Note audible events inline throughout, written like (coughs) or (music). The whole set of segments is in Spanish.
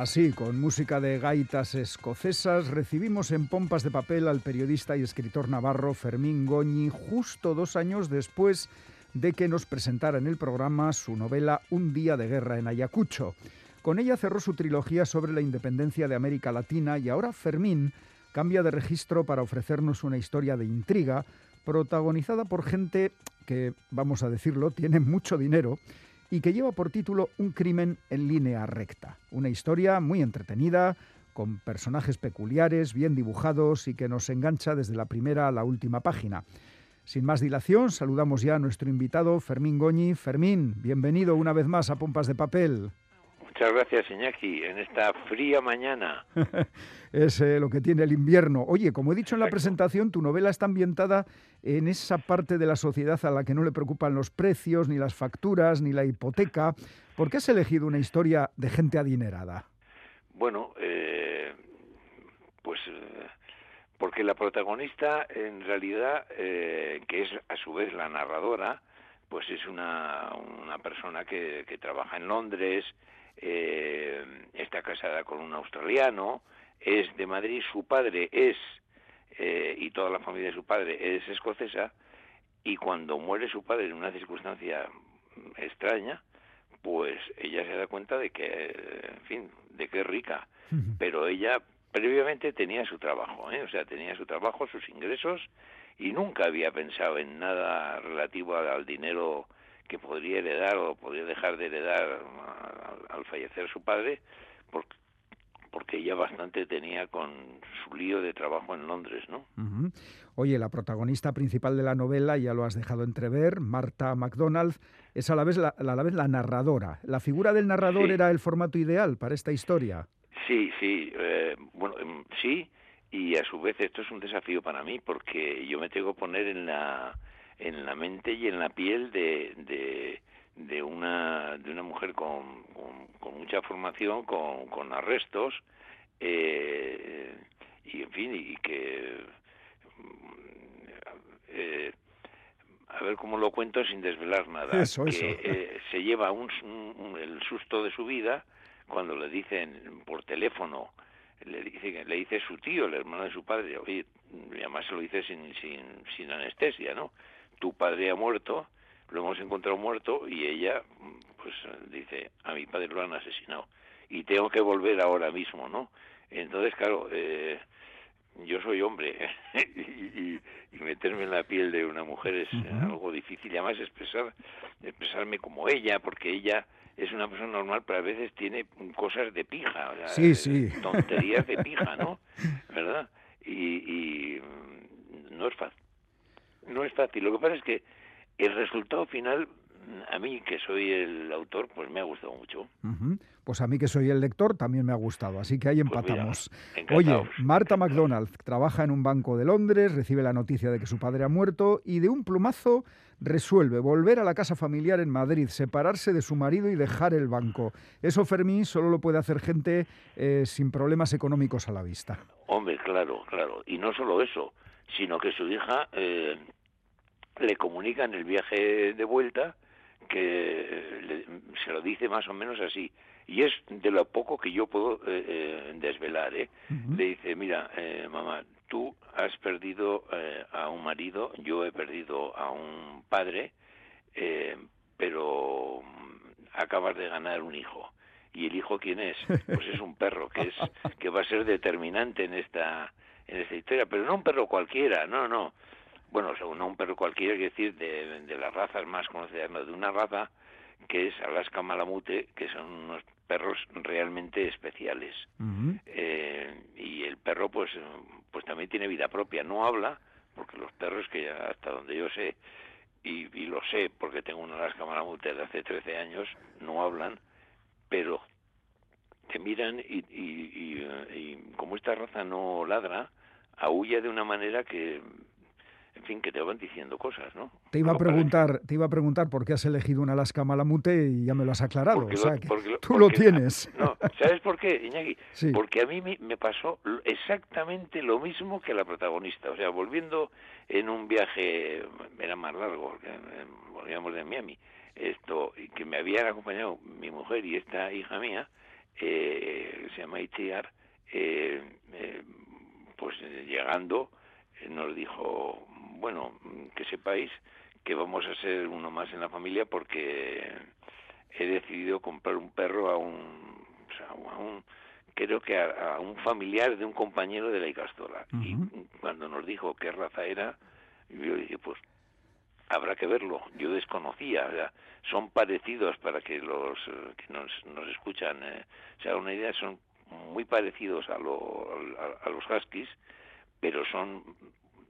Así, con música de gaitas escocesas, recibimos en pompas de papel al periodista y escritor navarro Fermín Goñi justo dos años después de que nos presentara en el programa su novela Un día de guerra en Ayacucho. Con ella cerró su trilogía sobre la independencia de América Latina y ahora Fermín cambia de registro para ofrecernos una historia de intriga protagonizada por gente que, vamos a decirlo, tiene mucho dinero y que lleva por título Un crimen en línea recta. Una historia muy entretenida, con personajes peculiares, bien dibujados y que nos engancha desde la primera a la última página. Sin más dilación, saludamos ya a nuestro invitado Fermín Goñi. Fermín, bienvenido una vez más a Pompas de Papel. Muchas gracias, Iñaki, en esta fría mañana. (laughs) es eh, lo que tiene el invierno. Oye, como he dicho en la presentación, tu novela está ambientada en esa parte de la sociedad a la que no le preocupan los precios, ni las facturas, ni la hipoteca. ¿Por qué has elegido una historia de gente adinerada? Bueno, eh, pues eh, porque la protagonista, en realidad, que es a su vez la narradora, pues es una, una persona que, que trabaja en Londres, eh, está casada con un australiano, es de Madrid, su padre es, eh, y toda la familia de su padre es escocesa, y cuando muere su padre en una circunstancia extraña, pues ella se da cuenta de que, en fin, de que es rica, pero ella previamente tenía su trabajo, ¿eh? o sea, tenía su trabajo, sus ingresos, y nunca había pensado en nada relativo al dinero que podría heredar o podría dejar de heredar al, fallecer su padre, porque, porque ella bastante tenía con su lío de trabajo en Londres, ¿no? Oye, la protagonista principal de la novela, ya lo has dejado entrever, Marta MacDonald, es a la vez la, a la, vez la narradora. ¿La figura del narrador era el formato ideal para esta historia? Sí, sí, eh, bueno, em, sí, y a su vez esto es un desafío para mí, porque yo me tengo que poner en la en la mente y en la piel de, de, de una, de una mujer con, con, mucha formación, con, con arrestos, eh, y en fin, y que... Eh, a ver cómo lo cuento sin desvelar nada. Eso, que eh, se lleva un, el susto de su vida cuando le dicen por teléfono, le dice, le dice su tío, el hermano de su padre, oye, y además se lo dice sin, sin, sin anestesia, ¿no? Tu padre ha muerto, lo hemos encontrado muerto y ella pues dice, a mi padre lo han asesinado y tengo que volver ahora mismo, ¿no? Entonces, claro, eh, yo soy hombre (laughs) y, meterme en la piel de una mujer es algo difícil y además expresar, expresarme como ella, porque ella es una persona normal, pero a veces tiene cosas de pija, o sí, sí. tonterías de pija, ¿no? ¿Verdad? Y, y no es fácil no es fácil. Lo que pasa es que el resultado final, a mí que soy el autor, pues me ha gustado mucho. Pues a mí que soy el lector también me ha gustado, así que ahí pues empatamos. Oye, Marta McDonald trabaja en un banco de Londres, recibe la noticia de que su padre ha muerto y de un plumazo resuelve volver a la casa familiar en Madrid, separarse de su marido y dejar el banco. Eso, Fermín, solo lo puede hacer gente eh, sin problemas económicos a la vista. Hombre, claro, claro. Y no solo eso, sino que su hija eh, le comunica en el viaje de vuelta que se lo dice más o menos así. Y es de lo poco que yo puedo eh, eh, desvelar. ¿eh? Le dice, mira, mamá, tú has perdido a un marido, yo he perdido a un padre, pero acabas de ganar un hijo. ¿Y el hijo quién es? (laughs) Pues es un perro que es que va a ser determinante en esta en esta historia, pero no un perro cualquiera, no, no bueno, según no un perro cualquiera, quiere decir de, de las razas más conocidas, de una raza que es Alaska Malamute, que son unos perros realmente especiales. eh, y el perro, pues, pues también tiene vida propia, no habla, porque los perros que hasta donde yo sé, y, y lo sé porque tengo un Alaska Malamute de hace 13 años, no hablan, pero te miran y, y, y, y como esta raza no ladra, aúlla de una manera que en fin, que te van diciendo cosas, ¿no? Te iba a preguntar, te iba a preguntar por qué has elegido un Alaska Malamute y ya me lo has aclarado. o sea, que tú lo tienes. (laughs) No, ¿sabes por qué, Iñaki? Porque a mí me pasó exactamente lo mismo que a la protagonista. O sea, volviendo en un viaje, era más largo, eh, volvíamos de Miami, esto, que me habían acompañado mi mujer y esta hija mía, eh, se llama Itziar, eh, pues llegando nos dijo, bueno, que sepáis que vamos a ser uno más en la familia porque he decidido comprar un perro a un, a un creo que a, un familiar de un compañero de la Icastola. Y cuando nos dijo qué raza era, yo dije, pues habrá que verlo. Yo desconocía, son parecidos para que los que nos, nos escuchan eh, se hagan una idea, son muy parecidos a, a, los huskies, pero son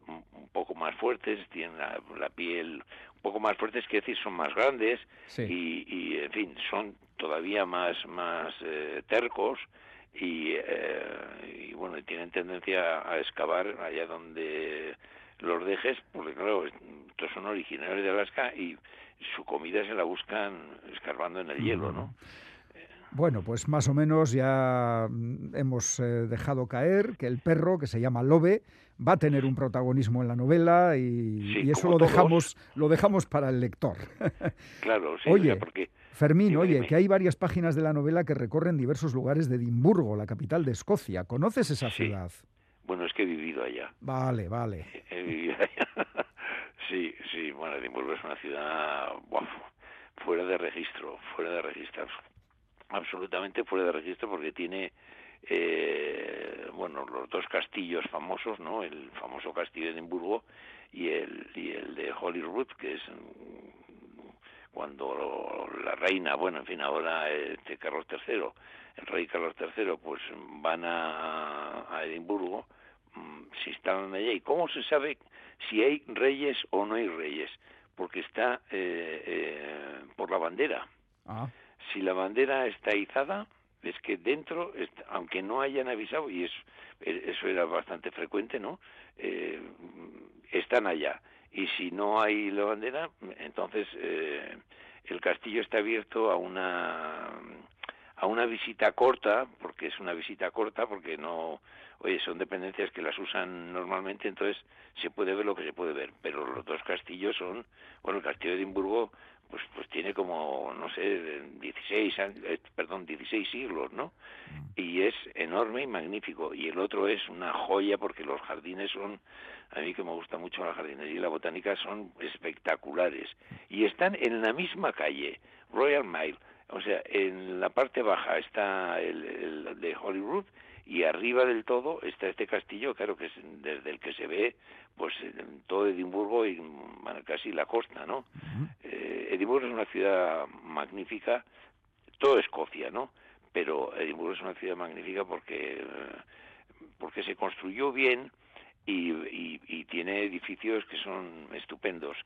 un poco más fuertes, tienen la, piel un poco más fuertes, que decir, son más grandes y, en fin, son todavía más, más eh, tercos y, eh, y, bueno, tienen tendencia a excavar allá donde los dejes, porque claro, estos son originarios de Alaska y su comida se la buscan escarbando en el hielo, ¿no? Bueno, pues más o menos ya mm, hemos eh, dejado caer que el perro, que se llama Lobe, va a tener un protagonismo en la novela y, eso lo dejamos, lo dejamos para el lector. (laughs) Claro, sí. Oye, porque... Fermín, oye, que hay varias páginas de la novela que recorren diversos lugares de Edimburgo, la capital de Escocia. ¿Conoces esa ciudad? Bueno, es que he vivido allá. Vale, vale. (laughs) He vivido allá. (laughs) sí, sí, bueno, Edimburgo es una ciudad fuera de registro, fuera de registro absolutamente fuera de registro porque tiene eh, bueno los dos castillos famosos no el famoso castillo de Edimburgo y el y el de Holyrood que es mm, cuando la reina bueno en fin ahora este Carlos III el rey Carlos III pues van a, a Edimburgo mm, se instalan allá y cómo se sabe si hay reyes o no hay reyes porque está eh, eh, por la bandera. Ah si la bandera está izada, es que dentro, aunque no hayan avisado, y eso, eso era bastante frecuente, ¿no? Eh, están allá. Y si no hay la bandera, entonces eh, el castillo está abierto a una a una visita corta, porque es una visita corta, porque no, oye, son dependencias que las usan normalmente, entonces se puede ver lo que se puede ver, pero los dos castillos son, bueno, el castillo de Edimburgo pues pues tiene como no sé 16 eh, perdón 16 siglos no mm. y es enorme y magnífico. Y el otro es una joya porque los jardines son a mí que me gusta mucho la jardinería y la botánica son espectaculares. Y están en la misma calle Royal Mile. O sea en la parte baja está el, el de Holyrood y arriba del todo está este castillo, claro que es desde el que se ve pues todo Edimburgo y casi la costa, ¿no? Eh, Edimburgo es una ciudad magnífica, todo Escocia, ¿no? Pero Edimburgo es una ciudad magnífica porque porque se construyó bien y, y, tiene edificios que son estupendos.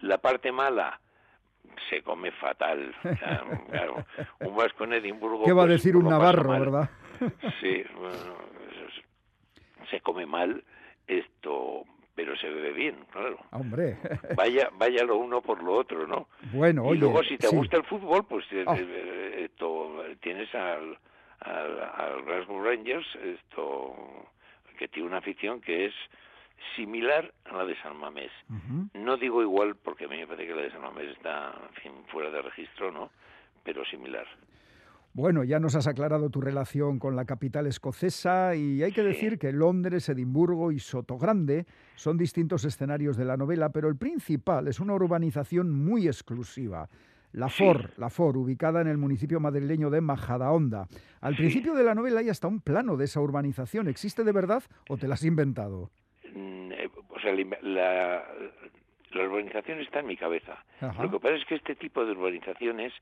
La parte mala, se come fatal. (laughs) claro, un vasco en Edimburgo. ¿Qué va a pues, decir un navarro, verdad? Sí, se come mal esto, pero se bebe bien, claro. Hombre. Vaya, vaya lo uno por lo otro, ¿no? Bueno, oye, Y luego si te gusta el fútbol, pues eh, ah. eh, esto, tienes al, al, al Glasgow Rangers, esto, que tiene una afición que es similar a la de San Mamés. No digo igual porque a mí me parece que la de San Mamés está fuera de registro, ¿no? Pero similar. Bueno, ya nos has aclarado tu relación con la capital escocesa y hay que decir que Londres, Edimburgo y Sotogrande son distintos escenarios de la novela, pero el principal es una urbanización muy exclusiva. La FOR, la FOR, ubicada en el municipio madrileño de Majadahonda. Al principio de la novela hay hasta un plano de esa urbanización. ¿Existe de verdad o te la has inventado? Mm, eh, o sea, la, la urbanización está en mi cabeza. Lo que pasa es que este tipo de urbanizaciones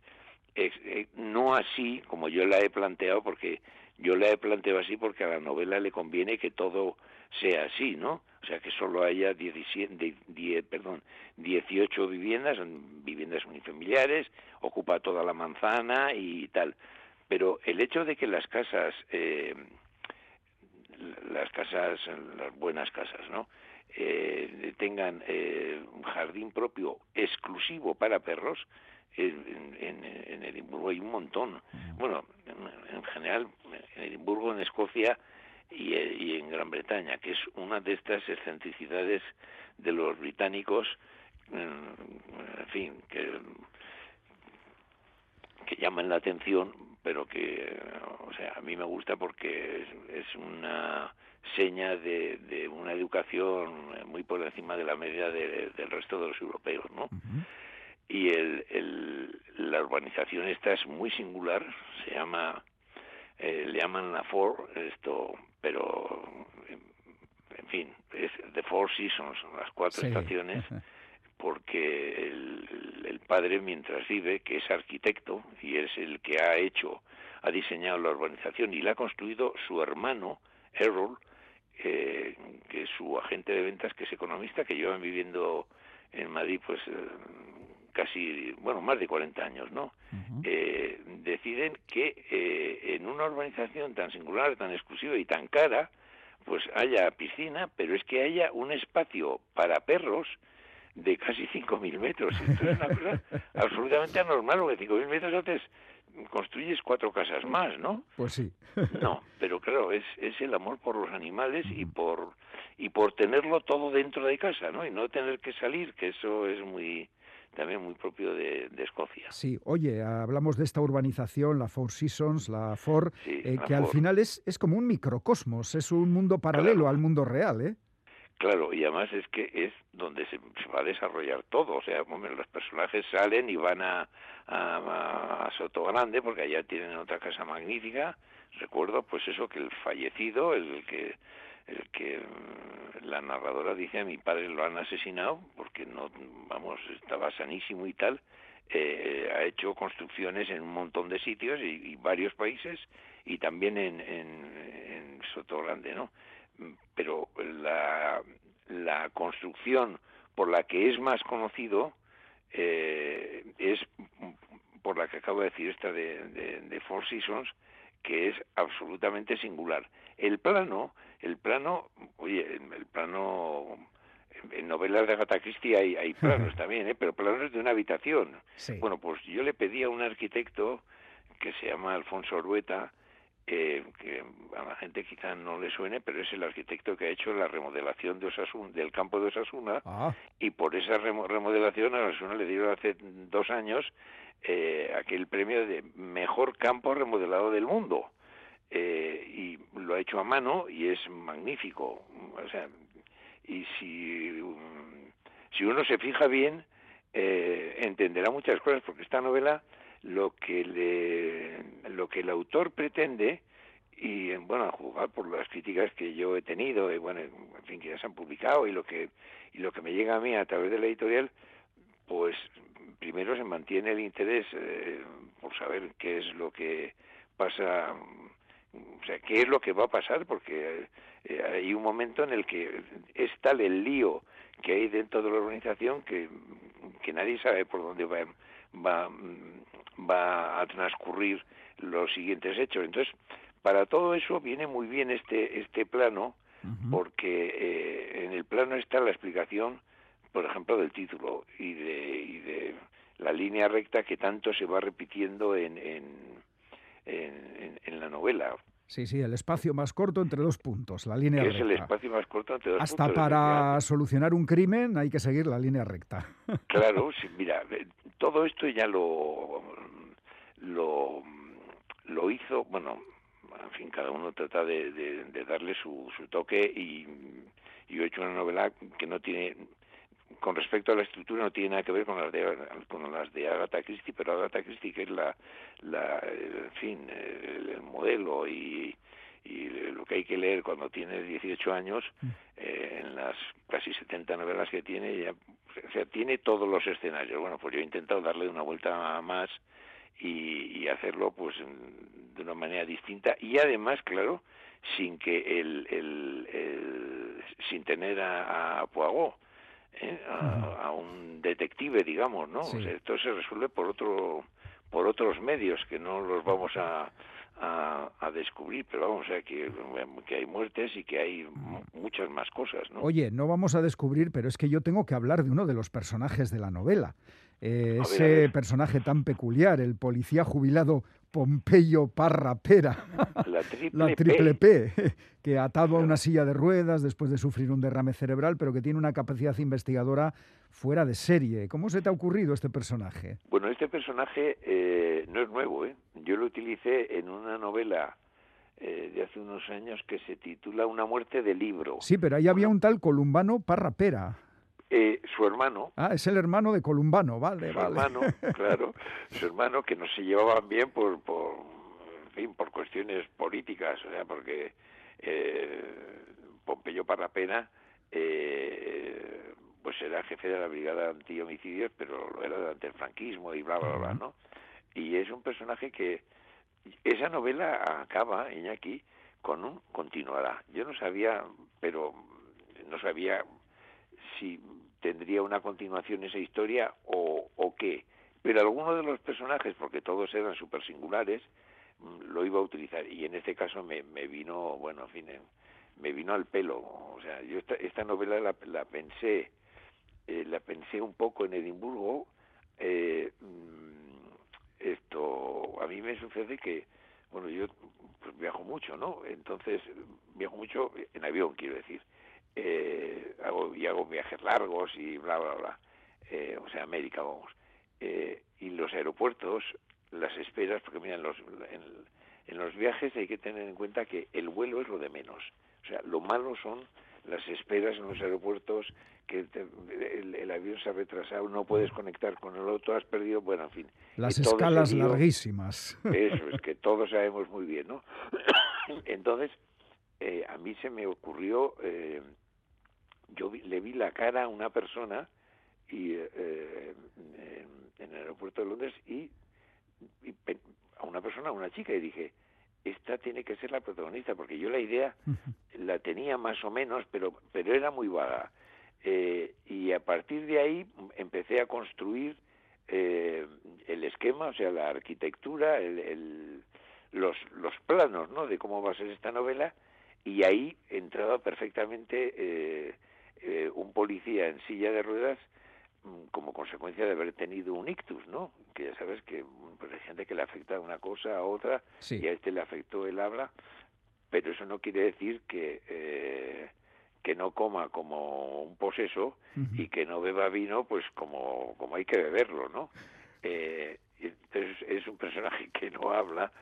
eh, no así como yo la he planteado, porque yo la he planteado así porque a la novela le conviene que todo sea así, ¿no? O sea, que solo haya 17, 10, perdón, 18 viviendas, viviendas unifamiliares, ocupa toda la manzana y tal. Pero el hecho de que las casas, eh, las casas, las buenas casas, ¿no? Eh, tengan eh, un jardín propio exclusivo para perros, en, en, Edimburgo hay un montón. Bueno, en, general, en Edimburgo, en Escocia y, en Gran Bretaña, que es una de estas excentricidades de los británicos, en fin, que, que llaman la atención pero que, o sea, a mí me gusta porque es, una seña de, una educación muy por encima de la media del resto de los europeos, ¿no? Y el, la urbanización esta es muy singular, se llama, eh, le llaman la Four, esto, pero, en fin, es The Four Seasons, las cuatro estaciones. porque el, padre, mientras vive, que es arquitecto y es el que ha hecho, ha diseñado la urbanización y la ha construido su hermano, Errol, eh, que es su agente de ventas, que es economista, que llevan viviendo en Madrid pues eh, casi, bueno, más de 40 años, ¿no? Eh, deciden que en una urbanización tan singular, tan exclusiva y tan cara, pues haya piscina, pero es que haya un espacio para perros de casi 5.000 metros. Esto es una cosa (laughs) absolutamente anormal, porque 5.000 metros antes construyes cuatro casas más, ¿no? Pues sí. (laughs) no, pero claro, es, es el amor por los animales y por y por tenerlo todo dentro de casa, ¿no? Y no tener que salir, que eso es muy también muy propio de, Escocia. Sí, oye, hablamos de esta urbanización, la Four Seasons, la Four, eh, que al final es, es como un microcosmos, es un mundo paralelo al mundo real, ¿eh? Claro, y además es que es donde se, va a desarrollar todo. O sea, los personajes salen y van a, a, Soto Grande porque allá tienen otra casa magnífica. Recuerdo, pues eso, que el fallecido, el que el que mm, la narradora dice a mi padre lo han asesinado porque no, vamos, estaba sanísimo y tal. Eh, ha hecho construcciones en un montón de sitios y, varios países y también en, en, en Soto Grande, ¿no? pero la, la construcción por la que es más conocido eh, es por la que acabo de decir esta de, de, Four Seasons que es absolutamente singular el plano el plano oye el, plano en novelas de Agatha Christie hay, hay (laughs) planos también, ¿eh? pero planos de una habitación. Bueno, pues yo le pedí a un arquitecto que se llama Alfonso Orueta, que a la gente quizá no le suene, pero es el arquitecto que ha hecho la remodelación de Osasuna, del campo de Osasuna, ah. y por esa remodelación a Osasuna le dieron hace dos años eh, aquel premio de mejor campo remodelado del mundo. Eh, y lo ha hecho a mano y es magnífico. O sea, y si, si uno se fija bien, eh, entenderá muchas cosas, porque esta novela lo que le, lo que el autor pretende y bueno a juzgar por las críticas que yo he tenido y bueno en fin que ya se han publicado y lo que y lo que me llega a mí a través de la editorial pues primero se mantiene el interés eh, por saber qué es lo que pasa o sea qué es lo que va a pasar porque eh, hay un momento en el que es tal el lío que hay dentro de la organización que, que nadie sabe por dónde va va va a transcurrir los siguientes hechos. Entonces, para todo eso viene muy bien este, este plano, porque eh, en el plano está la explicación, por ejemplo, del título y de, y de la línea recta que tanto se va repitiendo en, en, en, la novela. Sí, sí, el espacio más corto entre dos puntos, la línea recta. Es el espacio más corto entre dos Hasta puntos. Hasta para solucionar un crimen hay que seguir la línea recta. (laughs) Claro, mira, todo esto ya lo, lo, lo hizo, bueno, en fin, cada uno trata de, de, darle su, su toque y yo he hecho una novela que no tiene, con respecto a la estructura, no tiene nada que ver con las de, con las de Agatha Christie, pero Agatha Christie, que es la, la en fin, el, modelo y, y lo que hay que leer cuando tiene 18 años, mm. eh, en las casi 70 novelas que tiene, ya, o sea, tiene todos los escenarios. Bueno, pues yo he intentado darle una vuelta más y, hacerlo pues de una manera distinta y además claro sin que el, el, sin tener a, a Poirot ¿eh? a, un detective digamos no esto se resuelve por otro por otros medios que no los vamos a a, descubrir, pero vamos, a sea, que, que, hay muertes y que hay muchas más cosas, ¿no? Oye, no vamos a descubrir, pero es que yo tengo que hablar de uno de los personajes de la novela. Eh, ese personaje tan peculiar, el policía jubilado Pompeyo Parra Pera, (laughs) la triple, la triple P. (laughs) que atado a una silla de ruedas después de sufrir un derrame cerebral, pero que tiene una capacidad investigadora fuera de serie. ¿Cómo se te ha ocurrido este personaje? Bueno, este personaje eh, no es nuevo. ¿eh? Yo lo utilicé en una novela eh, de hace unos años que se titula Una muerte de libro. Sí, pero ahí había un tal Columbano Parra Pera. Eh, su hermano. Ah, es el hermano de Columbano, vale, su vale. hermano, (laughs) claro, su hermano que no se llevaban bien por, por, en fin, por cuestiones políticas, o sea, porque eh, Pompeyo Parrapena, eh, pues era jefe de la brigada antihomicidios, pero lo era durante el franquismo y bla, bla, bla, ¿no? Y es un personaje que esa novela acaba, Iñaki, con un continuará. Yo no sabía, pero no sabía si tendría una continuación esa historia o, o qué. Pero alguno de los personajes, porque todos eran súper singulares, mm, lo iba a utilizar. Y en este caso me, me vino, bueno, en fin, me vino al pelo. O sea, yo esta, esta novela la, la pensé, eh, la pensé un poco en Edimburgo. Eh, esto, a mí me sucede que, bueno, yo pues, viajo mucho, ¿no? Entonces, viajo mucho en avión, quiero decir eh, hago, y hago viajes largos y bla, bla, bla. Eh, o sea, América, vamos. Eh, y los aeropuertos, las esperas, porque mira, en los, en, en, los viajes hay que tener en cuenta que el vuelo es lo de menos. O sea, lo malo son las esperas en los aeropuertos, que te, el, el, avión se ha retrasado, no puedes conectar con el otro, has perdido, bueno, en fin. Las escalas lío, larguísimas. (laughs) Eso es que todos sabemos muy bien, ¿no? (coughs) Entonces, eh, a mí se me ocurrió, eh, yo vi, le vi la cara a una persona y eh, en, en, el aeropuerto de Londres y, y, a una persona, a una chica, y dije, esta tiene que ser la protagonista, porque yo la idea la tenía más o menos, pero, pero era muy vaga. Eh, y a partir de ahí empecé a construir eh, el esquema, o sea, la arquitectura, el, el, los, los planos, ¿no? De cómo va a ser esta novela, y ahí entraba perfectamente eh, eh, un policía en silla de ruedas como consecuencia de haber tenido un ictus, ¿no? Que ya sabes que pues hay gente que le afecta una cosa a otra sí. y a este le afectó el habla, pero eso no quiere decir que eh, que no coma como un poseso uh -huh. y que no beba vino pues como como hay que beberlo, ¿no? Eh, entonces es un personaje que no habla,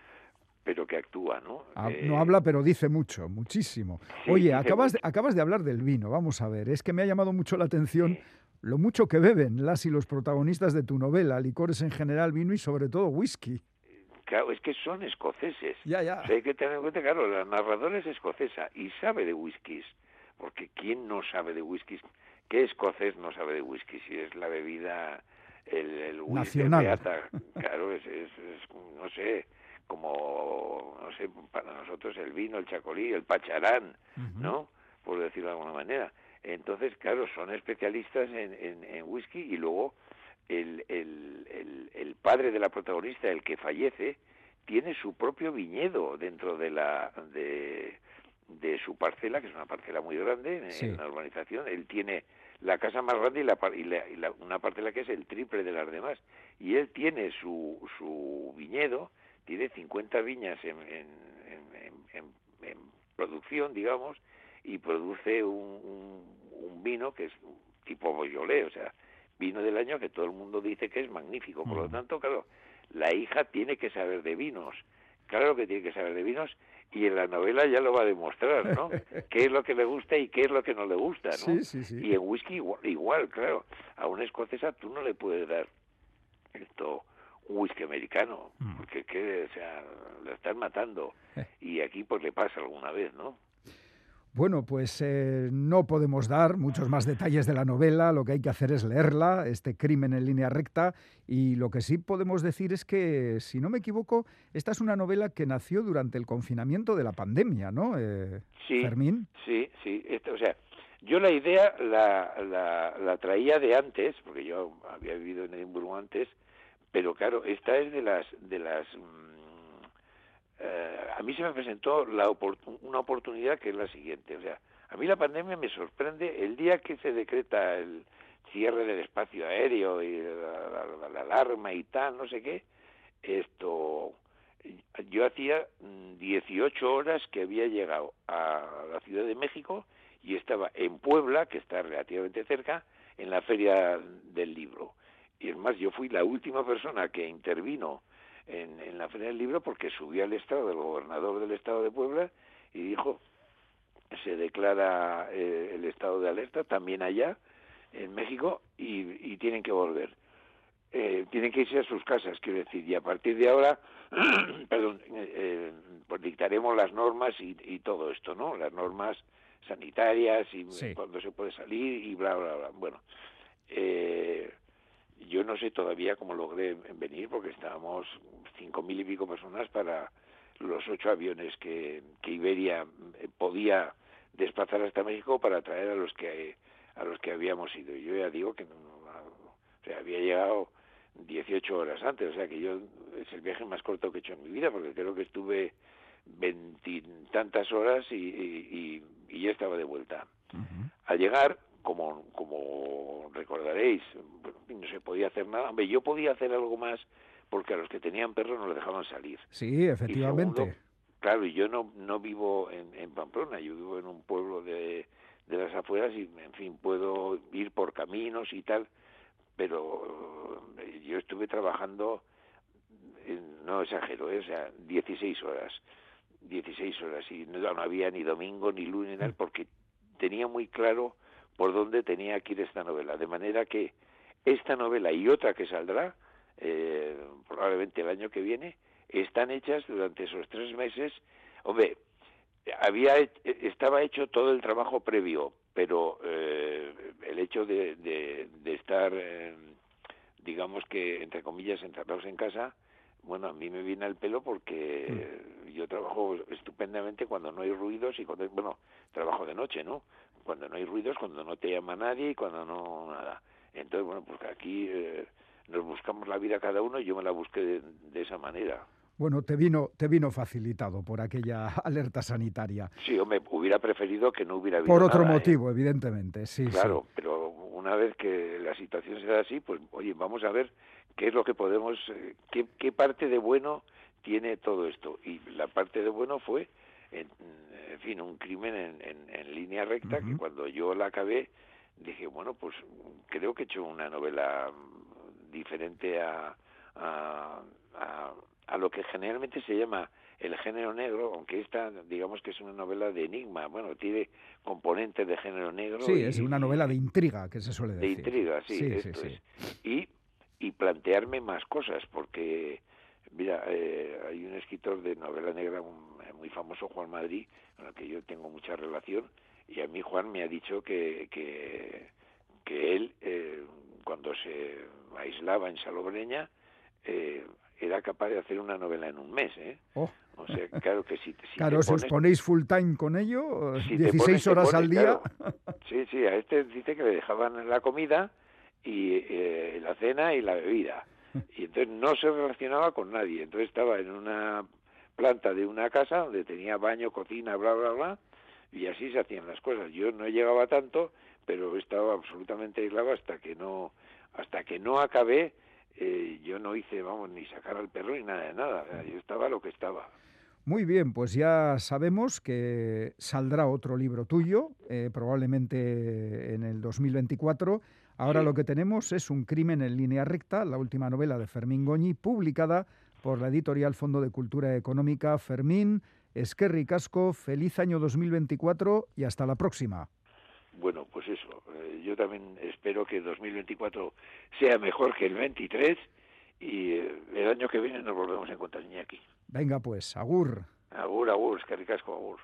pero que actúa, ¿no? Ah, eh, no habla, pero dice mucho, muchísimo. Sí, Oye, acabas de, acabas de hablar del vino, vamos a ver, es que me ha llamado mucho la atención lo mucho que beben las y los protagonistas de tu novela, licores en general, vino y sobre todo whisky. Claro, es que son escoceses. Ya, ya. O sea, hay que tener en cuenta, claro, la narradora es escocesa y sabe de whiskies, porque ¿quién no sabe de whiskies? ¿Qué escocés no sabe de whisky? Si es la bebida, el, el whisky Nacional. beata, claro, es, es, es, no sé, como, no sé, para nosotros el vino, el chacolí, el pacharán, Uh -huh. ¿no? Por decirlo de alguna manera. Entonces, claro, son especialistas en, en, en whisky y luego el, el, el, el, padre de la protagonista, el que fallece, tiene su propio viñedo dentro de la de, de su parcela, que es una parcela muy grande en, Sí. en la urbanización. Él tiene la casa más grande y, la, par- y, la- y la- una parcela que es el triple de las demás. Y él tiene su, su viñedo, tiene 50 viñas en, en, en- producción, digamos, y produce un, un- un vino que es tipo Beaujolais, o sea, vino del año que todo el mundo dice que es magnífico. Por lo Mm. tanto, claro, la hija tiene que saber de vinos. Claro que tiene que saber de vinos y en la novela ya lo va a demostrar, ¿no? (laughs) qué es lo que le gusta y qué es lo que no le gusta, ¿no? Sí, sí, sí. Y en whisky igual, igual, claro. A una escocesa tú no le puedes dar esto un whisky americano, Mm. porque que, o sea, lo están matando. Eh. Y aquí pues le pasa alguna vez, ¿no? Bueno, pues eh, no podemos dar muchos más detalles de la novela, lo que hay que hacer es leerla, este crimen en línea recta, y lo que sí podemos decir es que, si no me equivoco, esta es una novela que nació durante el confinamiento de la pandemia, ¿no, eh, Sí. Fermín? Sí, sí. Esto, o sea, yo la idea la, la, la traía de antes, porque yo había vivido en Edimburgo antes, pero claro, esta es de las de las mm, eh, a mí se me presentó la oportu- una oportunidad que es la siguiente, o sea, a mí la pandemia me sorprende el día que se decreta el cierre del espacio aéreo y la, la- la- la alarma y tal, no sé qué, esto yo hacía 18 horas que había llegado a la Ciudad de México y estaba en Puebla, que está relativamente cerca, en la Feria del Libro. Y es más, yo fui la última persona que intervino en, la Feria del Libro porque subió al estado del gobernador del estado de Puebla y dijo, se declara eh, el estado de alerta también allá, en México, y, tienen que volver. Eh, tienen que irse a sus casas, quiero decir, y a partir de ahora, (clears throat) perdón, eh, pues dictaremos las normas y, y, todo esto, ¿no? Las normas sanitarias y cuándo se puede salir y bla, bla, bla. Bueno, eh, yo no sé todavía cómo logré venir porque estábamos cinco mil y pico personas para los ocho aviones que, que Iberia eh, podía desplazar hasta México para traer a los que a los que habíamos ido. Yo ya digo que o sea, había llegado 18 horas antes, o sea que yo es el viaje más corto que he hecho en mi vida porque creo que estuve veintitantas horas y, y, y, ya estaba de vuelta. Al llegar, como, como recordaréis, no se podía hacer nada. Hombre, yo podía hacer algo más porque a los que tenían perros no les dejaban salir. Sí, efectivamente. claro, y yo no, no vivo en, en Pamplona, yo vivo en un pueblo de, de las afueras y, en fin, puedo ir por caminos y tal, pero yo estuve trabajando, no exagero, ¿eh? o sea, 16 horas. 16 horas y no, había ni domingo ni lunes ni porque tenía muy claro por dónde tenía que ir esta novela. De manera que esta novela y otra que saldrá, eh, probablemente el año que viene, están hechas durante esos tres meses. Hombre, había estaba hecho todo el trabajo previo, pero eh, el hecho de, de, estar, eh, digamos que, entre comillas, encerrados en casa, bueno, a mí me viene al pelo porque mm. yo trabajo estupendamente cuando no hay ruidos y cuando, bueno, trabajo de noche, ¿no? Cuando no hay ruidos, cuando no te llama nadie y cuando no nada. Entonces, bueno, pues aquí eh, nos buscamos la vida cada uno y yo me la busqué de, esa manera. Bueno, te vino, te vino facilitado por aquella (laughs) alerta sanitaria. Sí, hombre, hubiera preferido que no hubiera habido Por otro ¿eh? motivo, evidentemente, sí. Claro, pero una vez que la situación se da así, pues, oye, vamos a ver qué es lo que podemos, eh, qué, qué parte de bueno tiene todo esto. Y la parte de bueno fue, en, fin, un crimen en, en, línea recta, que cuando yo la acabé, dije, bueno, pues creo que he hecho una novela diferente a, a, a, lo que generalmente se llama el género negro, aunque esta, digamos que es una novela de enigma, bueno, tiene componentes de género negro. Sí, es una novela de intriga, que se suele decir. De intriga, sí, esto es. Y y plantearme más cosas, porque, mira, eh, hay un escritor de novela negra muy famoso, Juan Madrid, con el que yo tengo mucha relación, y a mí Juan me ha dicho que, que, que él, eh, cuando se aislaba en Salobreña, eh, era capaz de hacer una novela en un mes, ¿eh? Oh. O sea, claro que si, si claro, si os ponéis full time con ello, 16 horas al día. Sí, sí, a este dice que le dejaban la comida y eh, la cena y la bebida. (laughs) Y entonces no se relacionaba con nadie. Entonces estaba en una planta de una casa donde tenía baño, cocina, bla, bla, bla, y así se hacían las cosas. Yo no llegaba tanto, pero estaba absolutamente aislado hasta que no, hasta que no acabé. Eh, yo no hice, vamos, ni sacar al perro ni nada de nada. yo estaba lo que estaba. Muy bien, pues ya sabemos que saldrá otro libro tuyo, eh, probablemente en el 2024. Ahora lo que tenemos es Un crimen en línea recta, la última novela de Fermín Goñi, publicada por la editorial Fondo de Cultura Económica. Fermín, Esquerri Casco, feliz año 2024 y hasta la próxima. Bueno, pues eso, eh, yo también espero que 2024 sea mejor que el 23 y eh, el año que viene nos volvemos a encontrar aquí. Venga pues, agur. Agur, agur, Esquerri Casco, agur.